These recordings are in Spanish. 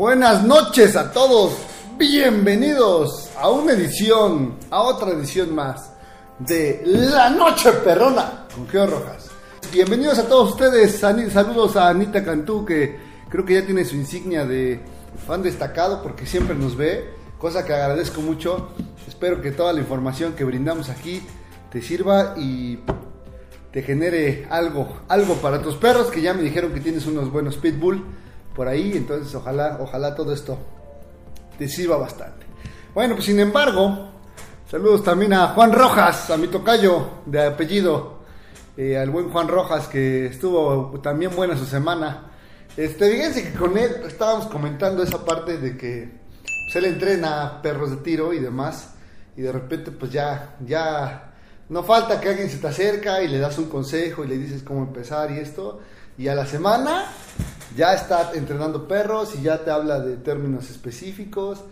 Buenas noches a todos, bienvenidos a una edición, a otra edición más de La Noche Perrona con Geo Rojas. Bienvenidos a todos ustedes, saludos a Anita Cantú que creo que ya tiene su insignia de fan destacado porque siempre nos ve, cosa que agradezco mucho. Espero que toda la información que brindamos aquí te sirva y te genere algo, algo para tus perros, que ya me dijeron que tienes unos buenos pitbull por ahí, entonces ojalá, ojalá todo esto te sirva bastante. Bueno, pues sin embargo, saludos también a Juan Rojas, a mi tocayo de apellido, eh, al buen Juan Rojas que estuvo también buena su semana. Este, fíjense que con él estábamos comentando esa parte de que pues, él entrena perros de tiro y demás, y de repente pues ya, ya no falta que alguien se te acerca y le das un consejo y le dices cómo empezar y esto. Y a la semana ya está entrenando perros y ya te habla de términos específicos.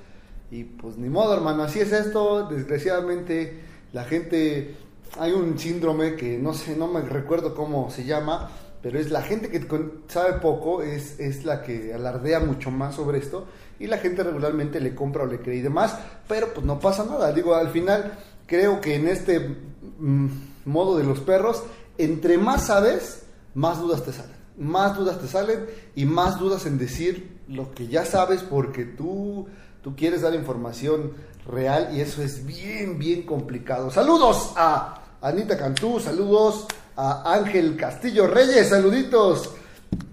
Y pues ni modo, hermano, así es esto. Desgraciadamente la gente, hay un síndrome que no sé, no me recuerdo cómo se llama, pero es la gente que sabe poco, es, es la que alardea mucho más sobre esto. Y la gente regularmente le compra o le cree y demás, pero pues no pasa nada. Digo, al final creo que en este mm, modo de los perros, entre más sabes, más dudas te salen. Más dudas te salen y más dudas en decir lo que ya sabes porque tú, tú quieres dar información real y eso es bien, bien complicado. Saludos a Anita Cantú, saludos a Ángel Castillo Reyes, saluditos.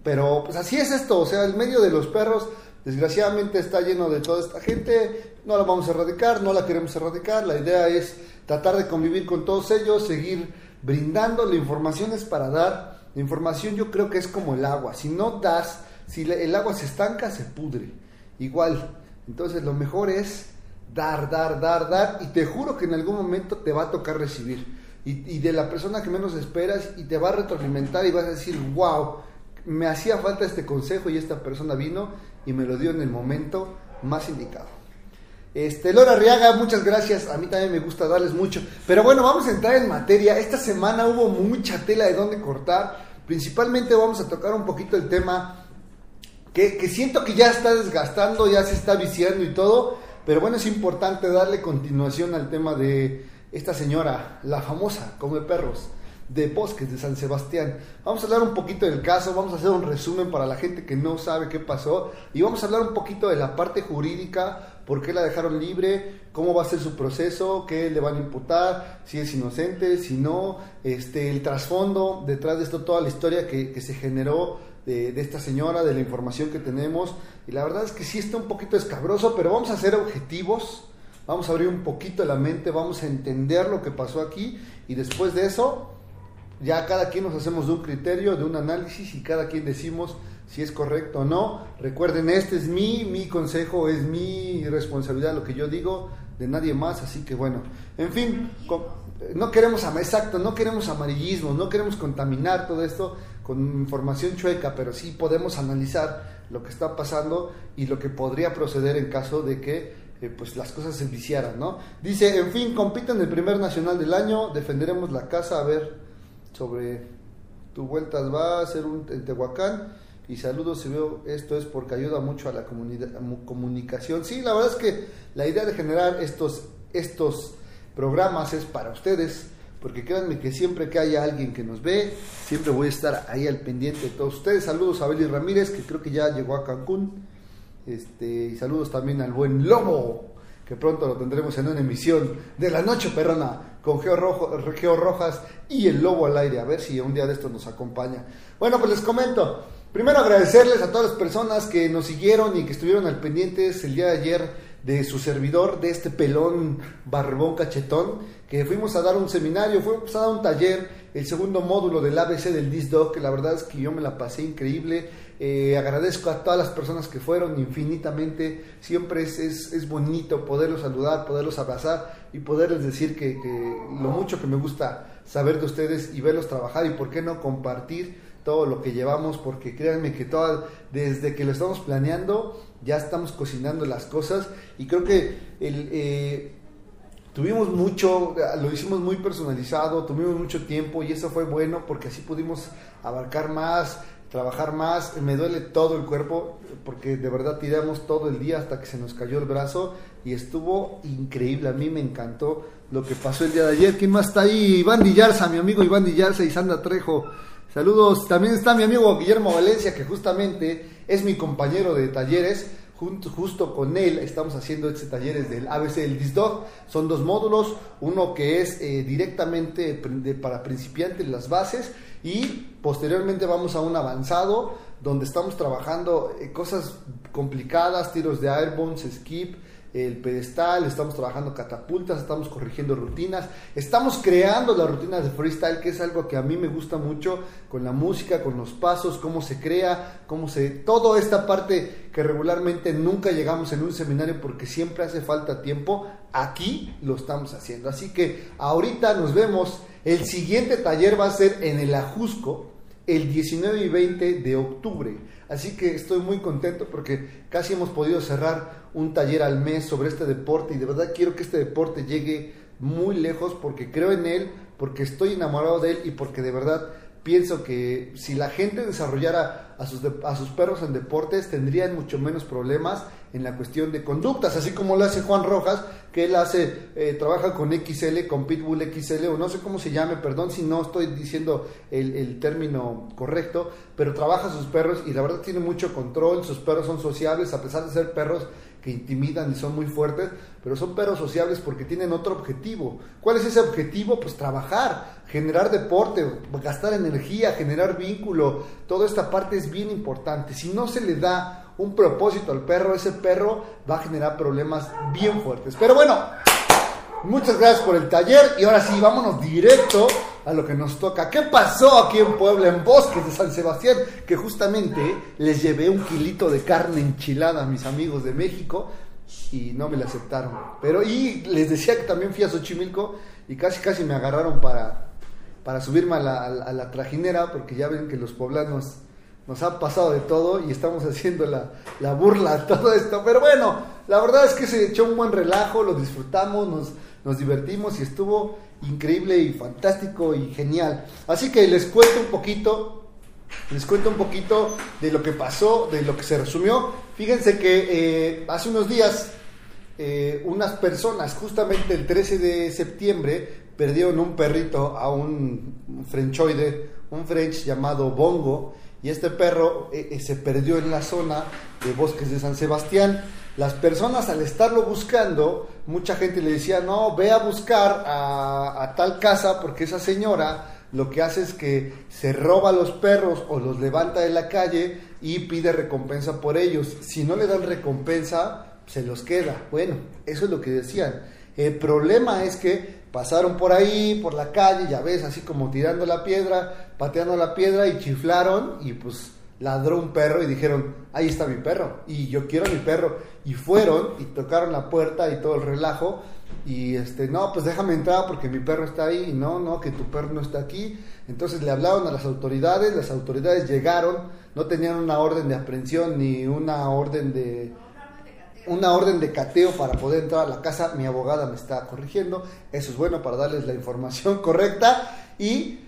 Pero pues así es esto, o sea, el medio de los perros desgraciadamente está lleno de toda esta gente, no la vamos a erradicar, no la queremos erradicar, la idea es tratar de convivir con todos ellos, seguir brindando, la información es para dar, la información yo creo que es como el agua, si no das, si el agua se estanca, se pudre, igual, entonces lo mejor es dar, dar, dar, dar, y te juro que en algún momento te va a tocar recibir, y, y de la persona que menos esperas, y te va a retroalimentar y vas a decir, wow, me hacía falta este consejo y esta persona vino y me lo dio en el momento más indicado. Este, Lora Riaga, muchas gracias. A mí también me gusta darles mucho. Pero bueno, vamos a entrar en materia. Esta semana hubo mucha tela de dónde cortar. Principalmente vamos a tocar un poquito el tema que, que siento que ya está desgastando, ya se está viciando y todo. Pero bueno, es importante darle continuación al tema de esta señora, la famosa Come Perros de Bosques de San Sebastián. Vamos a hablar un poquito del caso, vamos a hacer un resumen para la gente que no sabe qué pasó y vamos a hablar un poquito de la parte jurídica, por qué la dejaron libre, cómo va a ser su proceso, qué le van a imputar, si es inocente, si no, este, el trasfondo detrás de esto, toda la historia que, que se generó de, de esta señora, de la información que tenemos. Y la verdad es que sí está un poquito escabroso, pero vamos a ser objetivos. Vamos a abrir un poquito la mente, vamos a entender lo que pasó aquí. Y después de eso ya cada quien nos hacemos de un criterio, de un análisis y cada quien decimos si es correcto o no. Recuerden, este es mi, mi consejo, es mi responsabilidad lo que yo digo, de nadie más, así que bueno, en fin, no queremos, exacto, no queremos amarillismo, no queremos contaminar todo esto con información chueca, pero sí podemos analizar lo que está pasando y lo que podría proceder en caso de que eh, pues las cosas se viciaran, ¿no? Dice, en fin, compiten el primer nacional del año, defenderemos la casa, a ver, sobre tu vueltas va a ser un en Tehuacán y saludos si veo esto es porque ayuda mucho a la comunicación. Sí, la verdad es que la idea de generar estos estos programas es para ustedes, porque créanme que siempre que haya alguien que nos ve, siempre voy a estar ahí al pendiente de todos ustedes. Saludos a Beli Ramírez, que creo que ya llegó a Cancún. Este, y saludos también al buen Lobo, que pronto lo tendremos en una emisión de la noche perrona con Geo, Rojo, Geo Rojas y el Lobo al aire. A ver si un día de esto nos acompaña. Bueno, pues les comento. Primero agradecerles a todas las personas que nos siguieron y que estuvieron al pendientes el día de ayer de su servidor, de este pelón barbón cachetón, que fuimos a dar un seminario, fuimos a dar un taller, el segundo módulo del ABC del DISDOC, que la verdad es que yo me la pasé increíble. Eh, agradezco a todas las personas que fueron infinitamente. Siempre es, es, es bonito poderlos saludar, poderlos abrazar y poderles decir que, que lo mucho que me gusta saber de ustedes y verlos trabajar y por qué no compartir todo lo que llevamos, porque créanme que toda, desde que lo estamos planeando ya estamos cocinando las cosas y creo que el, eh, tuvimos mucho, lo hicimos muy personalizado, tuvimos mucho tiempo y eso fue bueno porque así pudimos abarcar más, trabajar más, me duele todo el cuerpo porque de verdad tiramos todo el día hasta que se nos cayó el brazo y estuvo increíble, a mí me encantó lo que pasó el día de ayer. ¿Quién más está ahí? Iván Dillarza, mi amigo Iván Dillarza y Sandra Trejo. Saludos, también está mi amigo Guillermo Valencia que justamente es mi compañero de talleres justo con él estamos haciendo este talleres del ABC del DISDOG. Son dos módulos, uno que es eh, directamente para principiantes las bases y posteriormente vamos a un avanzado donde estamos trabajando eh, cosas complicadas, tiros de airbones, skip, el pedestal, estamos trabajando catapultas, estamos corrigiendo rutinas, estamos creando las rutinas de freestyle, que es algo que a mí me gusta mucho, con la música, con los pasos, cómo se crea, cómo se... Toda esta parte que regularmente nunca llegamos en un seminario porque siempre hace falta tiempo, aquí lo estamos haciendo. Así que ahorita nos vemos, el siguiente taller va a ser en el Ajusco, el 19 y 20 de octubre. Así que estoy muy contento porque casi hemos podido cerrar un taller al mes sobre este deporte y de verdad quiero que este deporte llegue muy lejos porque creo en él, porque estoy enamorado de él y porque de verdad pienso que si la gente desarrollara a sus, a sus perros en deportes tendrían mucho menos problemas en la cuestión de conductas, así como lo hace Juan Rojas, que él hace, eh, trabaja con XL, con Pitbull XL, o no sé cómo se llame, perdón si no estoy diciendo el, el término correcto, pero trabaja sus perros y la verdad tiene mucho control, sus perros son sociables, a pesar de ser perros que intimidan y son muy fuertes, pero son perros sociables porque tienen otro objetivo. ¿Cuál es ese objetivo? Pues trabajar, generar deporte, gastar energía, generar vínculo, toda esta parte es bien importante. Si no se le da un propósito al perro, ese perro va a generar problemas bien fuertes. Pero bueno, muchas gracias por el taller y ahora sí, vámonos directo a lo que nos toca. ¿Qué pasó aquí en Puebla, en Bosques de San Sebastián? Que justamente les llevé un kilito de carne enchilada a mis amigos de México y no me la aceptaron. Pero y les decía que también fui a Xochimilco y casi casi me agarraron para, para subirme a la, trajinera porque ya ven que los poblanos nos ha pasado de todo y estamos haciendo la, la, burla a todo esto. Pero bueno, la verdad es que se echó un buen relajo, lo disfrutamos, nos, nos divertimos y estuvo increíble y fantástico y genial. Así que les cuento un poquito, les cuento un poquito de lo que pasó, de lo que se resumió. Fíjense que eh, hace unos días eh, unas personas, justamente el 13 de septiembre, perdieron un perrito a un frenchoide, un french llamado Bongo y este perro eh, se perdió en la zona de bosques de San Sebastián. Las personas al estarlo buscando, mucha gente le decía, no, ve a buscar a, tal casa porque esa señora lo que hace es que se roba los perros o los levanta de la calle y pide recompensa por ellos. Si no le dan recompensa, se los queda. Bueno, eso es lo que decían. El problema es que pasaron por ahí, por la calle, ya ves, así como tirando la piedra, pateando la piedra y chiflaron y pues ladró un perro y dijeron, ahí está mi perro y yo quiero mi perro. Y fueron y tocaron la puerta y todo el relajo y este, no, pues déjame entrar porque mi perro está ahí y no, no, que tu perro no está aquí. Entonces le hablaron a las autoridades, las autoridades llegaron, no tenían una orden de aprehensión ni una orden de una orden de cateo para poder entrar a la casa. Mi abogada me está corrigiendo. Eso es bueno para darles la información correcta. Y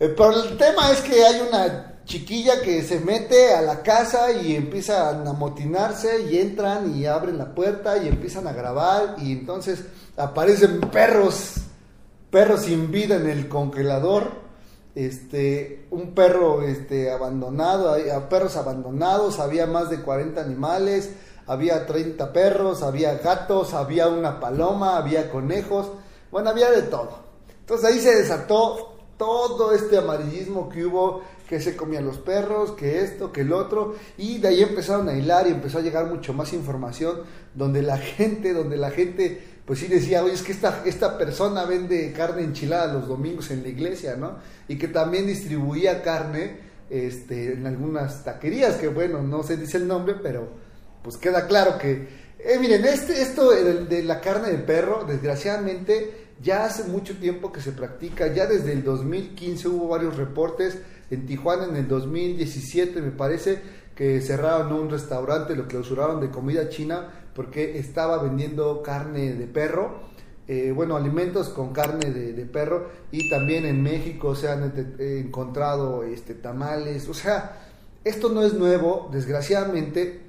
eh, pero el tema es que hay una chiquilla que se mete a la casa y empiezan a motinarse y entran y abren la puerta y empiezan a grabar y entonces aparecen perros, perros sin vida en el congelador. Este, un perro este, abandonado, perros abandonados, había más de 40 animales, había 30 perros, había gatos, había una paloma, había conejos, bueno, había de todo. Entonces ahí se desató todo este amarillismo que hubo, que se comían los perros, que esto, que el otro, y de ahí empezaron a hilar y empezó a llegar mucho más información, donde la gente, donde la gente, pues sí decía, oye, es que esta, esta persona vende carne enchilada los domingos en la iglesia, ¿no? Y que también distribuía carne este, en algunas taquerías, que bueno, no se dice el nombre, pero pues queda claro que, eh, miren, este, esto de, la carne de perro, desgraciadamente, ya hace mucho tiempo que se practica, ya desde el 2015 hubo varios reportes, en Tijuana en el 2017 me parece que cerraron un restaurante, lo clausuraron de comida china porque estaba vendiendo carne de perro, eh, bueno, alimentos con carne de, perro y también en México se han encontrado este, tamales, o sea, esto no es nuevo, desgraciadamente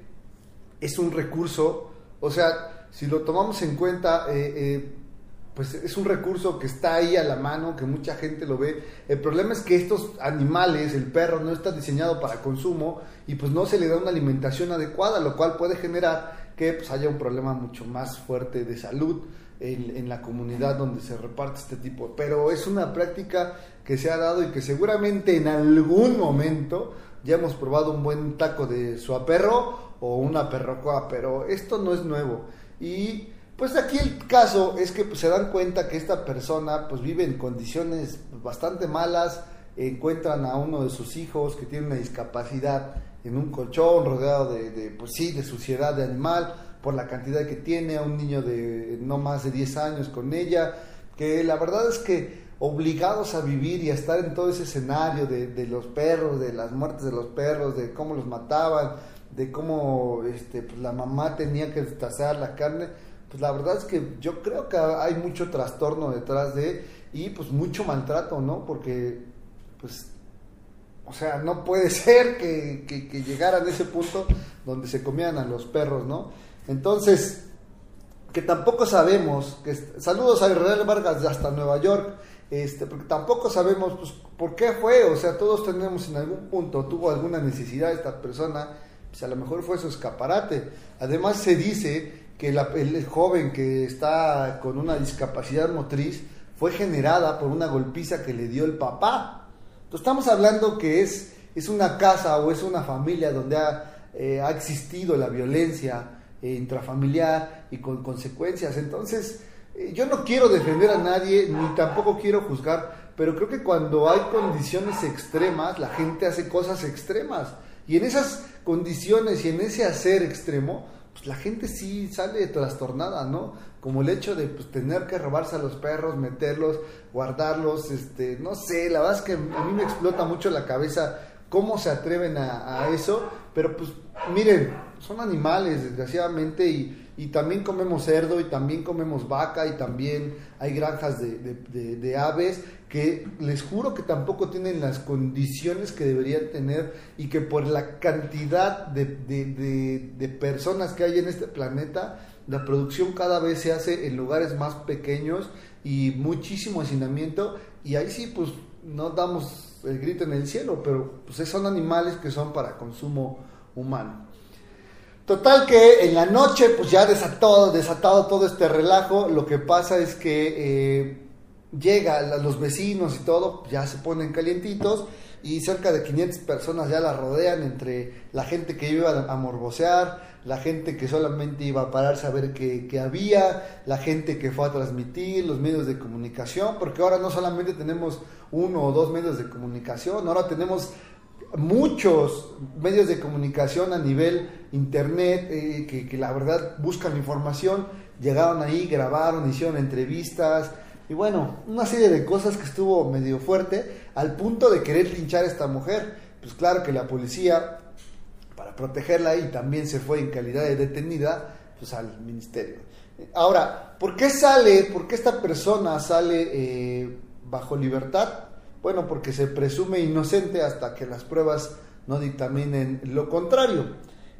es un recurso, o sea, si lo tomamos en cuenta, eh, eh, pues es un recurso que está ahí a la mano, que mucha gente lo ve. El problema es que estos animales, el perro, no está diseñado para consumo y pues no se le da una alimentación adecuada, lo cual puede generar que pues haya un problema mucho más fuerte de salud en, la comunidad donde se reparte este tipo. Pero es una práctica que se ha dado y que seguramente en algún momento ya hemos probado un buen taco de suaperro o una perrocoa, pero esto no es nuevo. Y pues aquí el caso es que pues, se dan cuenta que esta persona pues vive en condiciones bastante malas, encuentran a uno de sus hijos que tiene una discapacidad en un colchón rodeado de, de pues sí, de suciedad de animal por la cantidad que tiene, a un niño de no más de 10 años con ella, que la verdad es que obligados a vivir y a estar en todo ese escenario de, los perros, de las muertes de los perros, de cómo los mataban, de cómo este, pues, la mamá tenía que destazar la carne, pues la verdad es que yo creo que hay mucho trastorno detrás de y pues mucho maltrato, ¿no? Porque pues o sea, no puede ser que, que, que llegaran a ese punto donde se comían a los perros, ¿no? Entonces, que tampoco sabemos, que saludos a Israel Vargas hasta Nueva York, este, porque tampoco sabemos pues, por qué fue, o sea, todos tenemos en algún punto, tuvo alguna necesidad esta persona, pues a lo mejor fue su escaparate. Además se dice que el joven que está con una discapacidad motriz fue generada por una golpiza que le dio el papá. Entonces estamos hablando que es, es una casa o es una familia donde ha, eh, ha existido la violencia eh, intrafamiliar y con consecuencias. Entonces, eh, yo no quiero defender a nadie, ni tampoco quiero juzgar, pero creo que cuando hay condiciones extremas, la gente hace cosas extremas. Y en esas condiciones y en ese hacer extremo, pues la gente sí sale trastornada, ¿no? Como el hecho de pues, tener que robarse a los perros, meterlos, guardarlos, este, no sé, la verdad es que a mí me explota mucho la cabeza cómo se atreven a, a eso, pero pues miren, son animales, desgraciadamente, y, y también comemos cerdo y también comemos vaca y también hay granjas de, aves que les juro que tampoco tienen las condiciones que deberían tener y que por la cantidad de, personas que hay en este planeta, la producción cada vez se hace en lugares más pequeños y muchísimo hacinamiento y ahí sí pues no damos el grito en el cielo, pero pues son animales que son para consumo humano. Total que en la noche, pues ya desatado, desatado todo este relajo, lo que pasa es que eh, llega los vecinos y todo, ya se ponen calientitos y cerca de 500 personas ya la rodean entre la gente que iba a morbosear, la gente que solamente iba a pararse a ver qué, había, la gente que fue a transmitir, los medios de comunicación, porque ahora no solamente tenemos uno o dos medios de comunicación, ahora tenemos muchos medios de comunicación a nivel internet eh, que, la verdad buscan información, llegaron ahí, grabaron, hicieron entrevistas y bueno, una serie de cosas que estuvo medio fuerte al punto de querer linchar a esta mujer. Pues claro que la policía, para protegerla y también se fue en calidad de detenida, pues al ministerio. Ahora, ¿por qué sale, por qué esta persona sale eh, bajo libertad? Bueno, porque se presume inocente hasta que las pruebas no dictaminen lo contrario.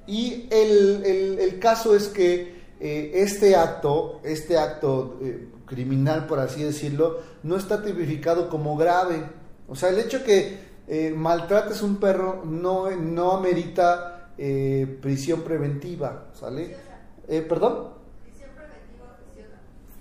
Y el, caso es que eh, este acto, este acto eh, criminal, por así decirlo, no está tipificado como grave. O sea, el hecho que eh, maltrates un perro no, no amerita prisión preventiva, ¿sale? ¿Perdón?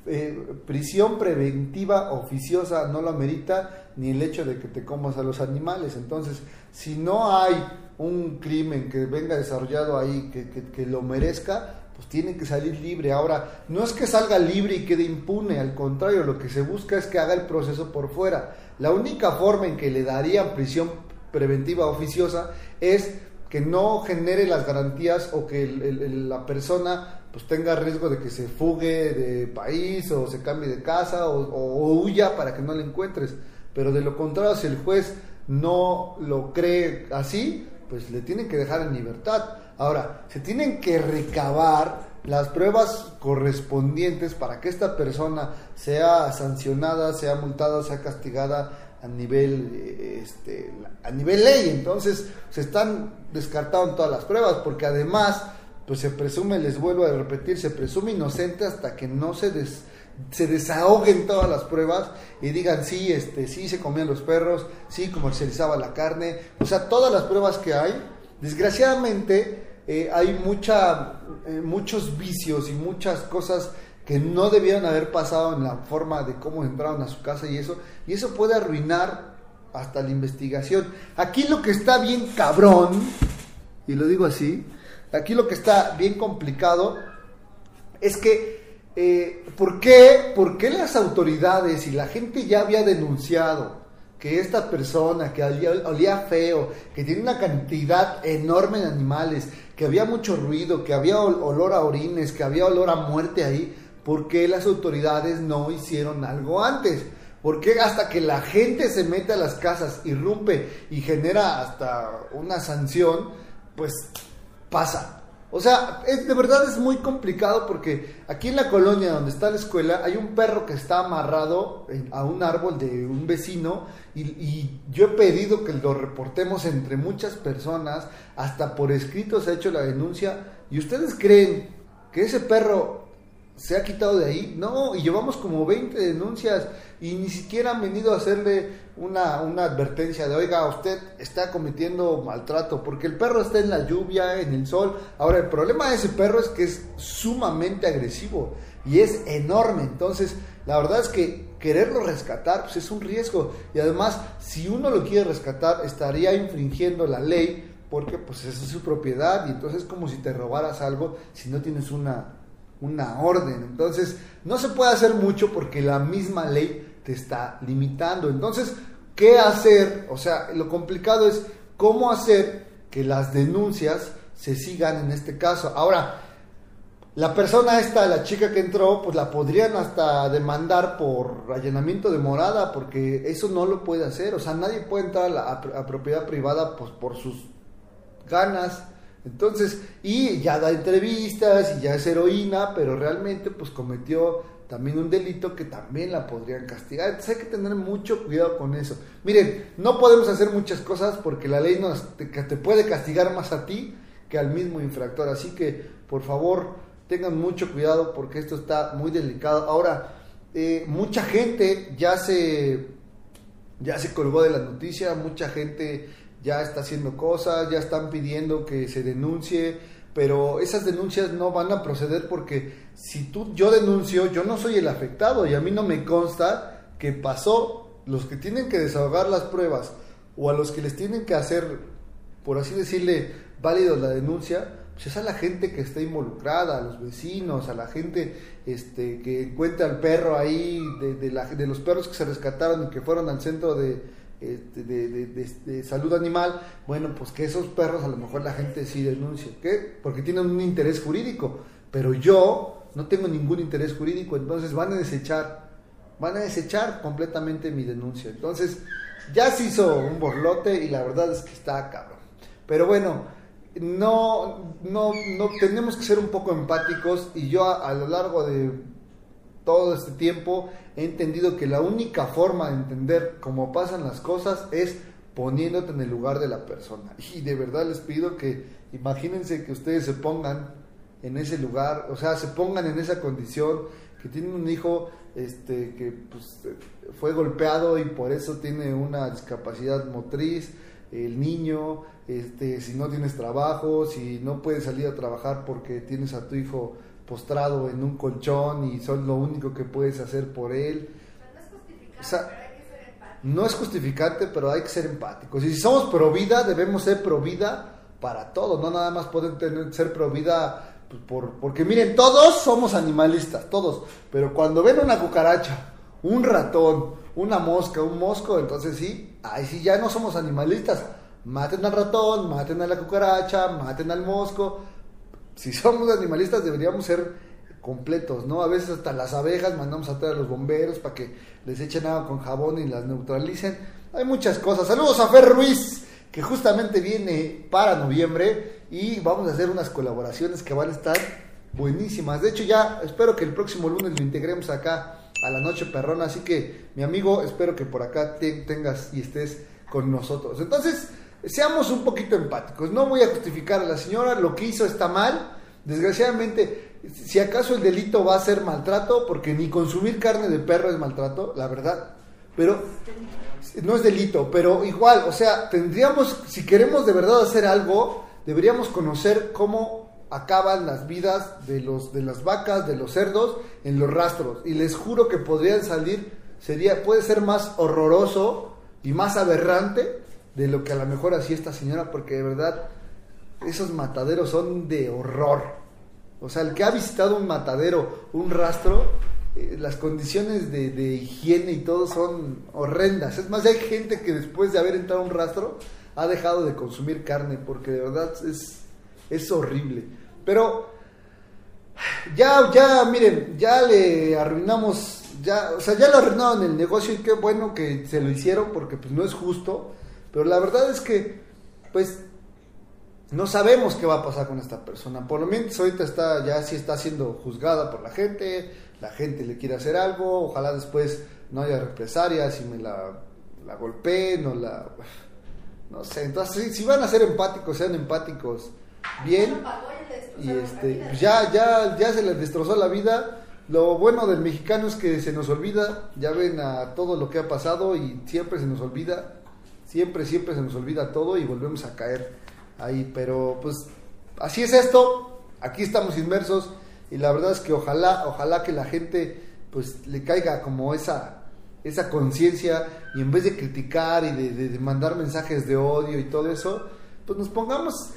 Eh, prisión preventiva oficiosa no lo amerita ni el hecho de que te comas a los animales. Entonces, si no hay un crimen que venga desarrollado ahí que, que, lo merezca, pues tiene que salir libre. Ahora, no es que salga libre y quede impune, al contrario, lo que se busca es que haga el proceso por fuera. La única forma en que le darían prisión preventiva oficiosa es que no genere las garantías o que la persona pues tenga riesgo de que se fugue de país o se cambie de casa o, huya para que no le encuentres. Pero de lo contrario, si el juez no lo cree así, pues le tienen que dejar en libertad. Ahora, se tienen que recabar las pruebas correspondientes para que esta persona sea sancionada, sea multada, sea castigada a nivel este, a nivel ley. Entonces se están descartando todas las pruebas porque además pues se presume, les vuelvo a repetir, se presume inocente hasta que no se se desahoguen todas las pruebas y digan sí, este, sí se comían los perros, sí comercializaba la carne, o sea, todas las pruebas que hay, desgraciadamente eh, hay mucha, eh, muchos vicios y muchas cosas que no debieron haber pasado en la forma de cómo entraron a su casa y eso, y eso puede arruinar hasta la investigación. Aquí lo que está bien cabrón, y lo digo así, aquí lo que está bien complicado es que, eh, ¿por, qué, ¿por qué las autoridades y la gente ya había denunciado que esta persona que olía, feo, que tiene una cantidad enorme de animales, que había mucho ruido, que había olor a orines, que había olor a muerte ahí, ¿por qué las autoridades no hicieron algo antes? ¿Por qué hasta que la gente se mete a las casas, irrumpe y genera hasta una sanción, pues pasa? O sea, de verdad es muy complicado porque aquí en la colonia donde está la escuela hay un perro que está amarrado a un árbol de un vecino y, y, yo he pedido que lo reportemos entre muchas personas, hasta por escrito se ha hecho la denuncia. Y ustedes creen que ese perro se ha quitado de ahí. No, y llevamos como 20 denuncias y ni siquiera han venido a hacerle una, una advertencia de, oiga, usted está cometiendo maltrato, porque el perro está en la lluvia, en el sol. Ahora, el problema de ese perro es que es sumamente agresivo y es enorme. Entonces, la verdad es que quererlo rescatar pues es un riesgo. Y además, si uno lo quiere rescatar, estaría infringiendo la ley porque pues es su propiedad y entonces es como si te robaras algo si no tienes una una orden. Entonces, no se puede hacer mucho porque la misma ley te está limitando. Entonces, ¿qué hacer? O sea, lo complicado es cómo hacer que las denuncias se sigan en este caso. Ahora, la persona esta, la chica que entró, pues la podrían hasta demandar por allanamiento de morada, porque eso no lo puede hacer. O sea, nadie puede entrar a, la, propiedad privada pues, por sus ganas. Entonces, y ya da entrevistas y ya es heroína, pero realmente pues cometió también un delito que también la podrían castigar. Entonces hay que tener mucho cuidado con eso. Miren, no podemos hacer muchas cosas porque la ley nos, te, puede castigar más a ti que al mismo infractor. Así que, por favor, tengan mucho cuidado porque esto está muy delicado. Ahora, eh, mucha gente ya se, ya se colgó de la noticia, mucha gente ya está haciendo cosas, ya están pidiendo que se denuncie, pero esas denuncias no van a proceder porque si tú yo denuncio, yo no soy el afectado y a mí no me consta que pasó. Los que tienen que desahogar las pruebas o a los que les tienen que hacer, por así decirle, válido la denuncia, pues es a la gente que está involucrada, a los vecinos, a la gente este, que encuentra al perro ahí, de, de los perros que se rescataron y que fueron al centro de, este, de, salud animal, bueno, pues que esos perros a lo mejor la gente sí denuncia, ¿qué? Porque tienen un interés jurídico, pero yo no tengo ningún interés jurídico, entonces van a desechar, van a desechar completamente mi denuncia. Entonces, ya se hizo un borlote y la verdad es que está cabrón. Pero bueno, no, no, no tenemos que ser un poco empáticos y yo a lo largo de todo este tiempo he entendido que la única forma de entender cómo pasan las cosas es poniéndote en el lugar de la persona. Y de verdad les pido que imagínense que ustedes se pongan en ese lugar, o sea, se pongan en esa condición, que tienen un hijo este, que pues, fue golpeado y por eso tiene una discapacidad motriz, el niño, este, si no tienes trabajo, si no puedes salir a trabajar porque tienes a tu hijo postrado en un colchón y son lo único que puedes hacer por él. no es justificante, pero hay que ser empáticos. Y si somos pro vida, debemos ser pro vida para todo, no nada más pueden tener, ser pro vida pues, por, porque miren, todos somos animalistas, todos, pero cuando ven una cucaracha, un ratón, una mosca, un mosco, entonces sí, ahí sí ya no somos animalistas. Maten al ratón, maten a la cucaracha, maten al mosco, si somos animalistas deberíamos ser completos, ¿no? A veces hasta las abejas mandamos a traer a los bomberos para que les echen agua con jabón y las neutralicen. Hay muchas cosas. Saludos a Fer Ruiz, que justamente viene para noviembre y vamos a hacer unas colaboraciones que van a estar buenísimas. De hecho, ya espero que el próximo lunes lo integremos acá a la noche perrona. Así que, mi amigo, espero que por acá te, tengas y estés con nosotros. Entonces, seamos un poquito empáticos. No voy a justificar a la señora, lo que hizo está mal. Desgraciadamente, si acaso el delito va a ser maltrato, porque ni consumir carne de perro es maltrato, la verdad. Pero no es delito, pero igual, o sea, tendríamos, si queremos de verdad hacer algo, deberíamos conocer cómo acaban las vidas de los de las vacas, de los cerdos en los rastros y les juro que podrían salir sería puede ser más horroroso y más aberrante de lo que a lo mejor hacía esta señora porque de verdad esos mataderos son de horror. O sea, el que ha visitado un matadero, un rastro, eh, las condiciones de, de, higiene y todo son horrendas. Es más, hay gente que después de haber entrado a un rastro ha dejado de consumir carne porque de verdad es, es horrible. Pero ya, ya, miren, ya le arruinamos, ya, o sea, ya le arruinaron el negocio y qué bueno que se lo hicieron porque pues no es justo. Pero la verdad es que, pues, no sabemos qué va a pasar con esta persona. Por lo menos ahorita está, ya sí está siendo juzgada por la gente, la gente le quiere hacer algo, ojalá después no haya represalias y me la, la golpeen o la... No sé, entonces si, van a ser empáticos, sean empáticos bien. Y este, pues ya, ya, ya se les destrozó la vida. Lo bueno del mexicano es que se nos olvida, ya ven a todo lo que ha pasado y siempre se nos olvida, siempre, siempre se nos olvida todo y volvemos a caer ahí. Pero pues así es esto, aquí estamos inmersos y la verdad es que ojalá, ojalá que la gente pues le caiga como esa, esa conciencia y en vez de criticar y de, mandar mensajes de odio y todo eso, pues nos pongamos,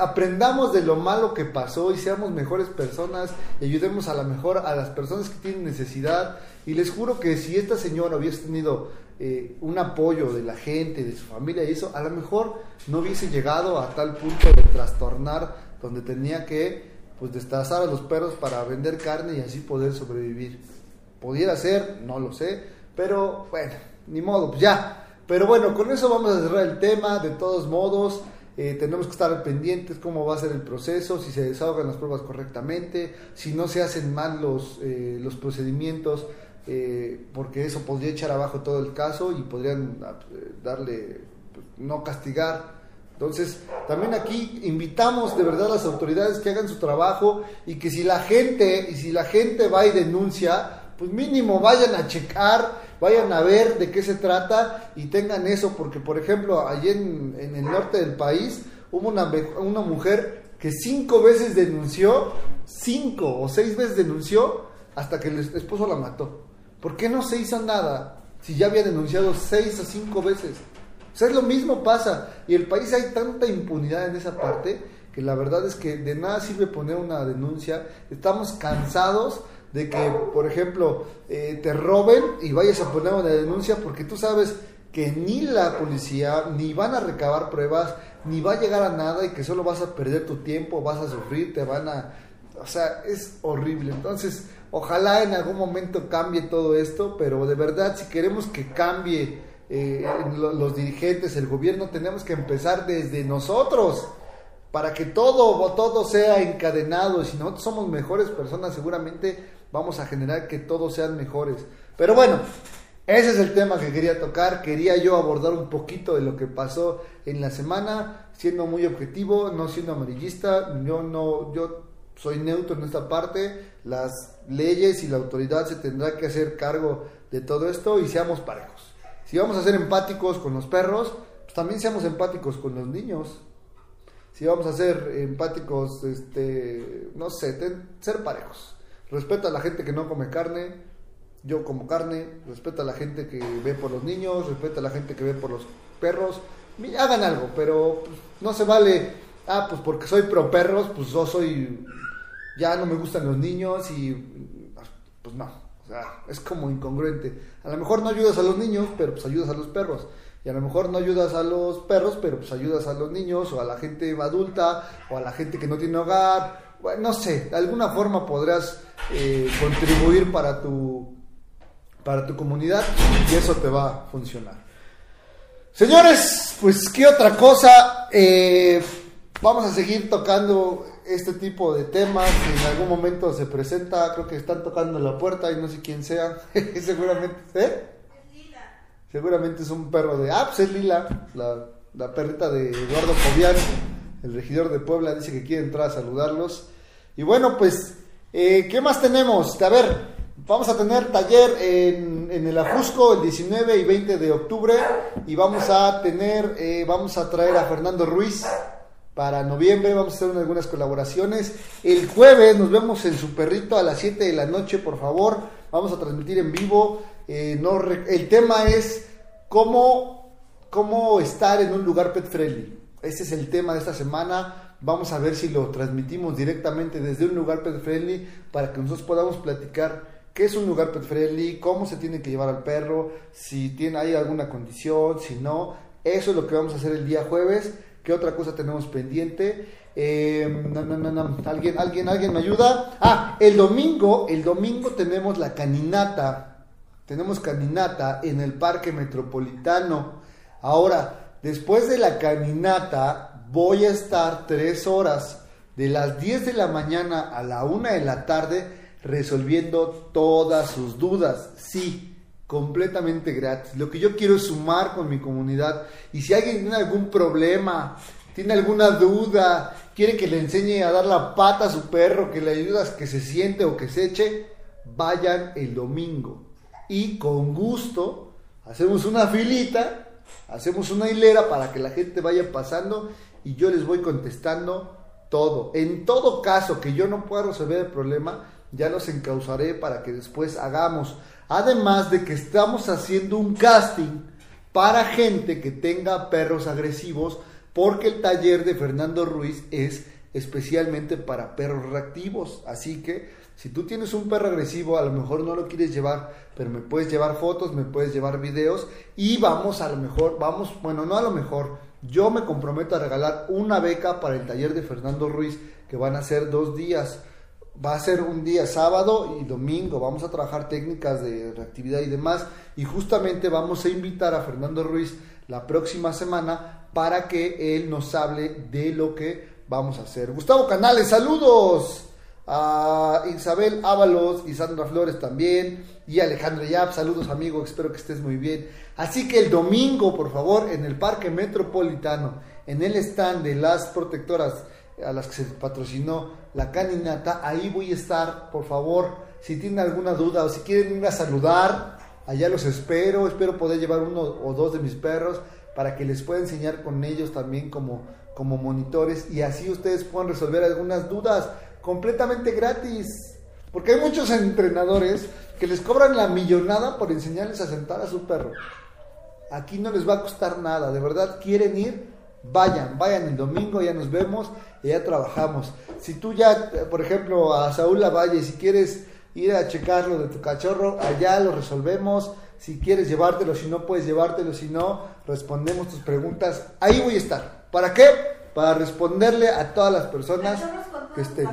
aprendamos de lo malo que pasó y seamos mejores personas y ayudemos a la mejor a las personas que tienen necesidad. Y les juro que si esta señora hubiese tenido eh, un apoyo de la gente, de su familia y eso, a lo mejor no hubiese llegado a tal punto de trastornar donde tenía que pues destazar a los perros para vender carne y así poder sobrevivir. Pudiera ser, no lo sé, pero bueno, ni modo, pues ya. Pero bueno, con eso vamos a cerrar el tema. De todos modos, eh, tenemos que estar pendientes cómo va a ser el proceso, si se desahogan las pruebas correctamente, si no se hacen mal los, eh, los procedimientos, eh, porque eso podría echar abajo todo el caso y podrían darle, pues, no castigar entonces, también aquí invitamos de verdad a las autoridades que hagan su trabajo y que si la gente, y si la gente va y denuncia, pues mínimo vayan a checar, vayan a ver de qué se trata y tengan eso, porque por ejemplo, allí en, el norte del país hubo una mujer que cinco veces denunció, cinco o seis veces denunció hasta que el esposo la mató. ¿Por qué no se hizo nada si ya había denunciado seis o cinco veces? O sea, es lo mismo pasa. Y el país hay tanta impunidad en esa parte que la verdad es que de nada sirve poner una denuncia. Estamos cansados de que, por ejemplo, eh, te roben y vayas a poner una denuncia porque tú sabes que ni la policía ni van a recabar pruebas, ni va a llegar a nada y que solo vas a perder tu tiempo, vas a sufrir, te van a... O sea, es horrible. Entonces, ojalá en algún momento cambie todo esto, pero de verdad, si queremos que cambie eh, los dirigentes, el gobierno, tenemos que empezar desde nosotros para que todo, todo sea encadenado. Si nosotros somos mejores personas, seguramente vamos a generar que todos sean mejores. Pero bueno, ese es el tema que quería tocar. Quería yo abordar un poquito de lo que pasó en la semana, siendo muy objetivo, no siendo amarillista. Yo no, yo soy neutro en esta parte. Las leyes y la autoridad se tendrá que hacer cargo de todo esto y seamos parejos. Si vamos a ser empáticos con los perros, pues también seamos empáticos con los niños. Si vamos a ser empáticos, este, no sé, ser parejos. Respeta a la gente que no come carne, yo como carne, respeta a la gente que ve por los niños, respeta a la gente que ve por los perros. Hagan algo, pero pues, no se vale, ah, pues porque soy pro perros, pues yo soy, ya no me gustan los niños y pues no es como incongruente. A lo mejor no ayudas a los niños, pero pues ayudas a los perros. Y a lo mejor no ayudas a los perros, pero pues ayudas a los niños o a la gente adulta o a la gente que no tiene hogar. Bueno, no sé, de alguna forma podrás eh, contribuir para tu, para tu comunidad y eso te va a funcionar. Señores, pues qué otra cosa. Eh, vamos a seguir tocando este tipo de temas en algún momento se presenta, creo que están tocando la puerta y no sé quién sea, seguramente, ¿eh? Seguramente es un perro de, ah, pues es Lila, la, la perrita de Eduardo Jovian, el regidor de Puebla, dice que quiere entrar a saludarlos. Y bueno, pues, eh, ¿qué más tenemos? A ver, vamos a tener taller en, en, el Ajusco el 19 y 20 de octubre y vamos a tener, eh, vamos a traer a Fernando Ruiz para noviembre, vamos a hacer algunas colaboraciones. El jueves nos vemos en su perrito a las 7 de la noche, por favor, vamos a transmitir en vivo. Eh, no, el tema es cómo, cómo estar en un lugar pet friendly. Ese es el tema de esta semana. Vamos a ver si lo transmitimos directamente desde un lugar pet friendly para que nosotros podamos platicar qué es un lugar pet friendly, cómo se tiene que llevar al perro, si tiene hay alguna condición, si no. Eso es lo que vamos a hacer el día jueves. ¿Qué otra cosa tenemos pendiente? Eh, no, no, no, ¿Alguien, alguien, alguien me ayuda? Ah, el domingo, el domingo tenemos la caninata tenemos caminata en el Parque Metropolitano. Ahora, después de la caminata, voy a estar tres horas, de las 10 de la mañana a la 1 de la tarde, resolviendo todas sus dudas. Sí, completamente gratis. Lo que yo quiero es sumar con mi comunidad. Y si alguien tiene algún problema, tiene alguna duda, quiere que le enseñe a dar la pata a su perro, que le ayudas que se siente o que se eche, vayan el domingo y con gusto hacemos una filita, hacemos una hilera para que la gente vaya pasando y yo les voy contestando todo. En todo caso que yo no pueda resolver el problema, ya los encauzaré para que después hagamos. Además de que estamos haciendo un casting para gente que tenga perros agresivos, porque el taller de Fernando Ruiz es especialmente para perros reactivos. Así que si tú tienes un perro agresivo, a lo mejor no lo quieres llevar, pero me puedes llevar fotos, me puedes llevar videos y vamos a lo mejor, vamos, bueno, no a lo mejor, yo me comprometo a regalar una beca para el taller de Fernando Ruiz, que van a ser dos días. Va a ser un día sábado y domingo, vamos a trabajar técnicas de reactividad y demás, y justamente vamos a invitar a Fernando Ruiz la próxima semana para que él nos hable de lo que vamos a hacer. Gustavo Canales, saludos a Isabel Ábalos y Sandra Flores también, y Alejandro Yap, saludos amigo, espero que estés muy bien. Así que el domingo, por favor, en el Parque Metropolitano, en el stand de las protectoras a las que se patrocinó la caninata, ahí voy a estar, por favor, si tienen alguna duda o si quieren ir a saludar, allá los espero, espero poder llevar uno o dos de mis perros para que les pueda enseñar con ellos también como, como monitores y así ustedes puedan resolver algunas dudas completamente gratis. Porque hay muchos entrenadores que les cobran la millonada por enseñarles a sentar a su perro. Aquí no les va a costar nada, de verdad quieren ir, vayan, vayan el domingo, ya nos vemos y ya trabajamos. Si tú ya, por ejemplo, a Saúl Lavalle, si quieres ir a checarlo de tu cachorro, allá lo resolvemos. Si quieres llevártelo, si no puedes llevártelo, si no, respondemos tus preguntas. Ahí voy a estar. ¿Para qué? Para responderle a todas las personas que estén.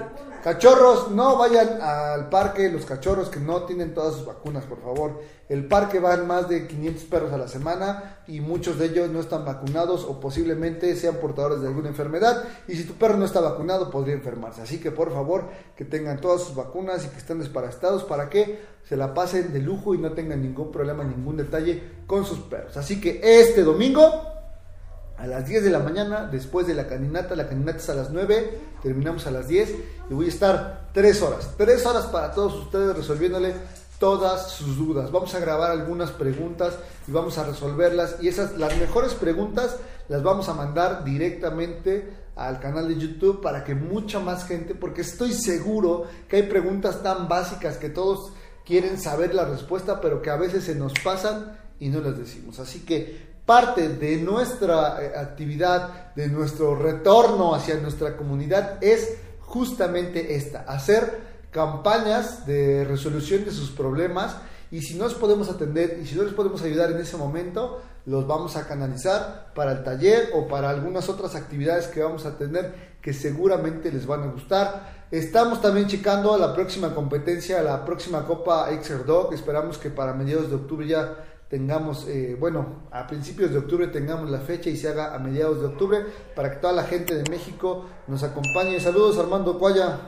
Cachorros, no vayan al parque, los cachorros que no tienen todas sus vacunas, por favor. El parque van más de 500 perros a la semana y muchos de ellos no están vacunados o posiblemente sean portadores de alguna enfermedad. Y si tu perro no está vacunado, podría enfermarse. Así que por favor, que tengan todas sus vacunas y que estén desparasitados para que se la pasen de lujo y no tengan ningún problema, ningún detalle con sus perros. Así que este domingo a las 10 de la mañana, después de la caminata. La caminata es a las 9, terminamos a las 10 y voy a estar 3 horas. 3 horas para todos ustedes resolviéndole todas sus dudas. Vamos a grabar algunas preguntas y vamos a resolverlas. Y esas, las mejores preguntas, las vamos a mandar directamente al canal de YouTube para que mucha más gente, porque estoy seguro que hay preguntas tan básicas que todos quieren saber la respuesta, pero que a veces se nos pasan y no las decimos. Así que parte de nuestra eh, actividad, de nuestro retorno hacia nuestra comunidad es justamente esta, hacer campañas de resolución de sus problemas y si no los podemos atender y si no les podemos ayudar en ese momento, los vamos a canalizar para el taller o para algunas otras actividades que vamos a tener que seguramente les van a gustar. Estamos también checando la próxima competencia, la próxima Copa Dog. Esperamos que para mediados de octubre ya tengamos, eh, bueno, a principios de octubre tengamos la fecha y se haga a mediados de octubre para que toda la gente de México nos acompañe. Saludos Armando Cuaya,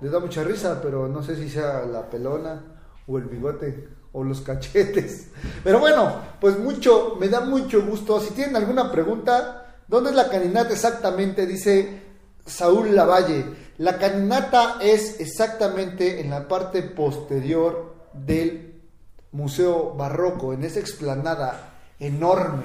les da mucha risa, pero no sé si sea la pelona o el bigote o los cachetes. Pero bueno, pues mucho, me da mucho gusto. Si tienen alguna pregunta, ¿dónde es la caninata exactamente? Dice Saúl Lavalle. La caninata es exactamente en la parte posterior del Museo Barroco, en esa explanada enorme.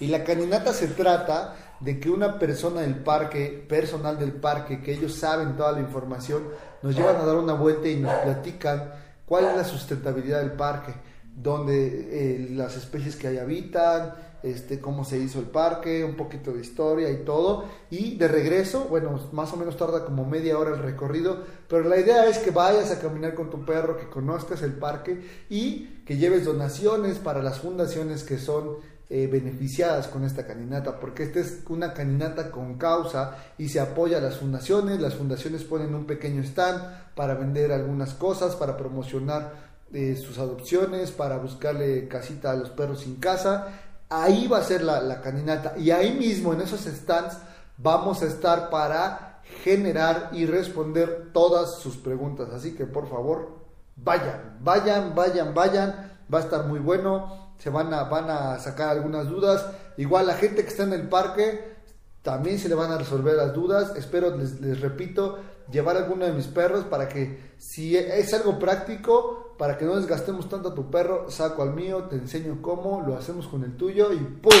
Y la caminata se trata de que una persona del parque, personal del parque, que ellos saben toda la información, nos llevan a dar una vuelta y nos platican cuál es la sustentabilidad del parque, dónde eh, las especies que ahí habitan, este, cómo se hizo el parque, un poquito de historia y todo. Y de regreso, bueno, más o menos tarda como media hora el recorrido, pero la idea es que vayas a caminar con tu perro, que conozcas el parque y que lleves donaciones para las fundaciones que son eh, beneficiadas con esta caminata, porque esta es una caminata con causa y se apoya a las fundaciones, las fundaciones ponen un pequeño stand para vender algunas cosas, para promocionar eh, sus adopciones, para buscarle casita a los perros sin casa. Ahí va a ser la, caminata. Y ahí mismo en esos stands vamos a estar para generar y responder todas sus preguntas. Así que por favor, vayan, vayan, vayan, vayan. Va a estar muy bueno. Se van a, van a sacar algunas dudas. Igual la gente que está en el parque también se le van a resolver las dudas. Espero, les, les repito, llevar alguno de mis perros para que si es algo práctico, para que no desgastemos tanto a tu perro, saco al mío, te enseño cómo, lo hacemos con el tuyo y ¡pum!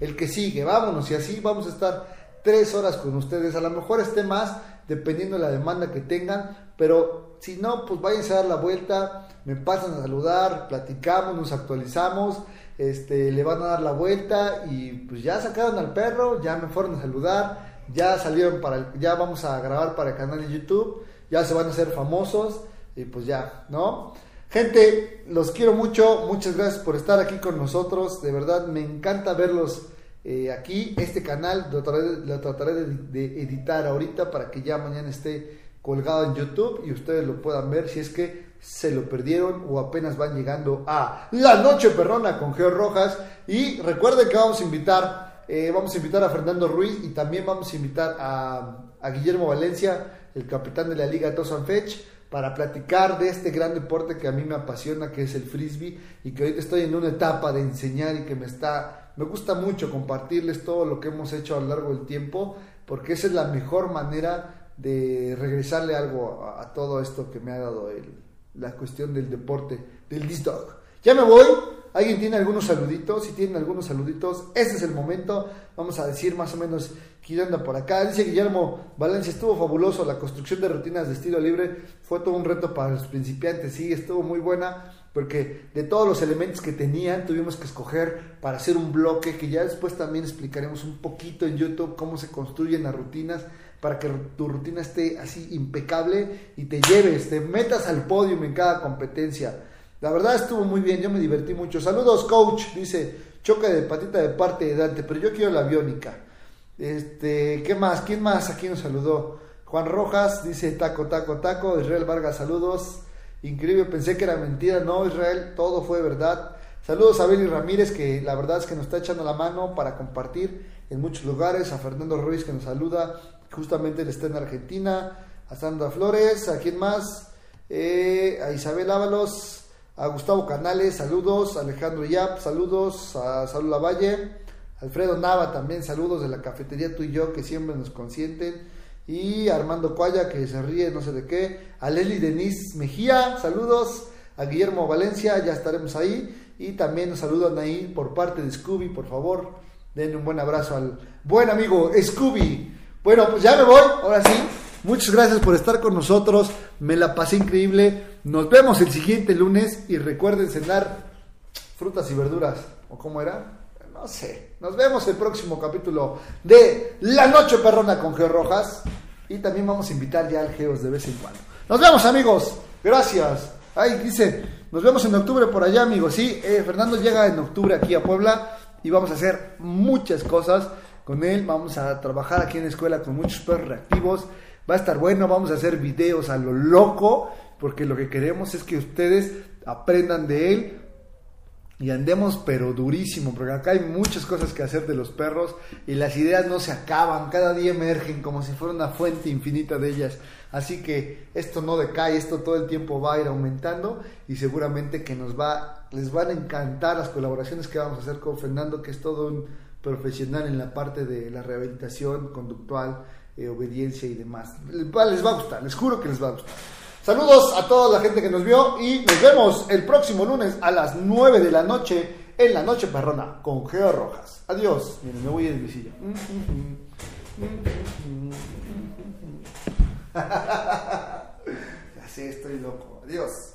El que sigue, vámonos y así vamos a estar tres horas con ustedes. A lo mejor esté más, dependiendo de la demanda que tengan, pero si no, pues váyanse a dar la vuelta, me pasan a saludar, platicamos, nos actualizamos este, le van a dar la vuelta y pues ya sacaron al perro, ya me fueron a saludar, ya salieron para, ya vamos a grabar para el canal de YouTube, ya se van a hacer famosos y pues ya, ¿no? Gente, los quiero mucho, muchas gracias por estar aquí con nosotros, de verdad me encanta verlos eh, aquí, este canal lo trataré, de editar ahorita para que ya mañana esté colgado en YouTube y ustedes lo puedan ver si es que se lo perdieron o apenas van llegando a La Noche Perrona con Geo Rojas. Y recuerden que vamos a invitar, eh, vamos a invitar a Fernando Ruiz y también vamos a invitar a, Guillermo Valencia, el capitán de la Liga Tosan Fetch, para platicar de este gran deporte que a mí me apasiona, que es el frisbee, y que ahorita estoy en una etapa de enseñar y que me está, me gusta mucho compartirles todo lo que hemos hecho a lo largo del tiempo, porque esa es la mejor manera de regresarle algo a, todo esto que me ha dado la cuestión del deporte, del disc dog. Ya me voy. ¿Alguien tiene algunos saluditos? Si tienen algunos saluditos, este es el momento. Vamos a decir más o menos quién anda por acá. Dice Guillermo Valencia, estuvo fabuloso. La construcción de rutinas de estilo libre fue todo un reto para los principiantes. Sí, estuvo muy buena porque de todos los elementos que tenían tuvimos que escoger para hacer un bloque que ya después también explicaremos un poquito en YouTube cómo se construyen las rutinas para que tu rutina esté así impecable y te lleves, te metas al podio en cada competencia. La verdad estuvo muy bien, yo me divertí mucho. Saludos, coach, dice, choque de patita de parte de Dante, pero yo quiero la biónica. Este, ¿qué más? ¿Quién más aquí nos saludó? Juan Rojas dice taco, taco, taco. Israel Vargas, saludos. Increíble, pensé que era mentira. No, Israel, todo fue verdad. Saludos a Beli Ramírez, que la verdad es que nos está echando la mano para compartir en muchos lugares. A Fernando Ruiz, que nos saluda justamente él está en Argentina, a Sandra Flores, a quién más, eh, a Isabel Ábalos, a Gustavo Canales, saludos, a Alejandro Yap, saludos, a Salud Lavalle, Alfredo Nava también, saludos de la cafetería tú y yo que siempre nos consienten, y a Armando Cuaya que se ríe no sé de qué, a Leli Denise Mejía, saludos, a Guillermo Valencia, ya estaremos ahí, y también nos saludan ahí por parte de Scooby, por favor, den un buen abrazo al buen amigo Scooby. Bueno, pues ya me voy, ahora sí. Muchas gracias por estar con nosotros. Me la pasé increíble. Nos vemos el siguiente lunes y recuerden cenar frutas y verduras. ¿O cómo era? No sé. Nos vemos el próximo capítulo de La Noche Perrona con Geo Rojas. Y también vamos a invitar ya al Geos de vez en cuando. Nos vemos amigos. Gracias. Ay, dice, nos vemos en octubre por allá amigos. Sí, eh, Fernando llega en octubre aquí a Puebla y vamos a hacer muchas cosas con él. Vamos a trabajar aquí en la escuela con muchos perros reactivos. Va a estar bueno, vamos a hacer videos a lo loco, porque lo que queremos es que ustedes aprendan de él. Y andemos pero durísimo, porque acá hay muchas cosas que hacer de los perros y las ideas no se acaban, cada día emergen como si fuera una fuente infinita de ellas. Así que esto no decae, esto todo el tiempo va a ir aumentando y seguramente que nos va, les van a encantar las colaboraciones que vamos a hacer con Fernando, que es todo un profesional en la parte de la rehabilitación conductual, eh, obediencia y demás. Les va, les va a gustar, les juro que les va a gustar. Saludos a toda la gente que nos vio y nos vemos el próximo lunes a las 9 de la noche en la Noche Perrona con Geo Rojas. Adiós. Miren, me voy en mi sé, estoy loco. Adiós.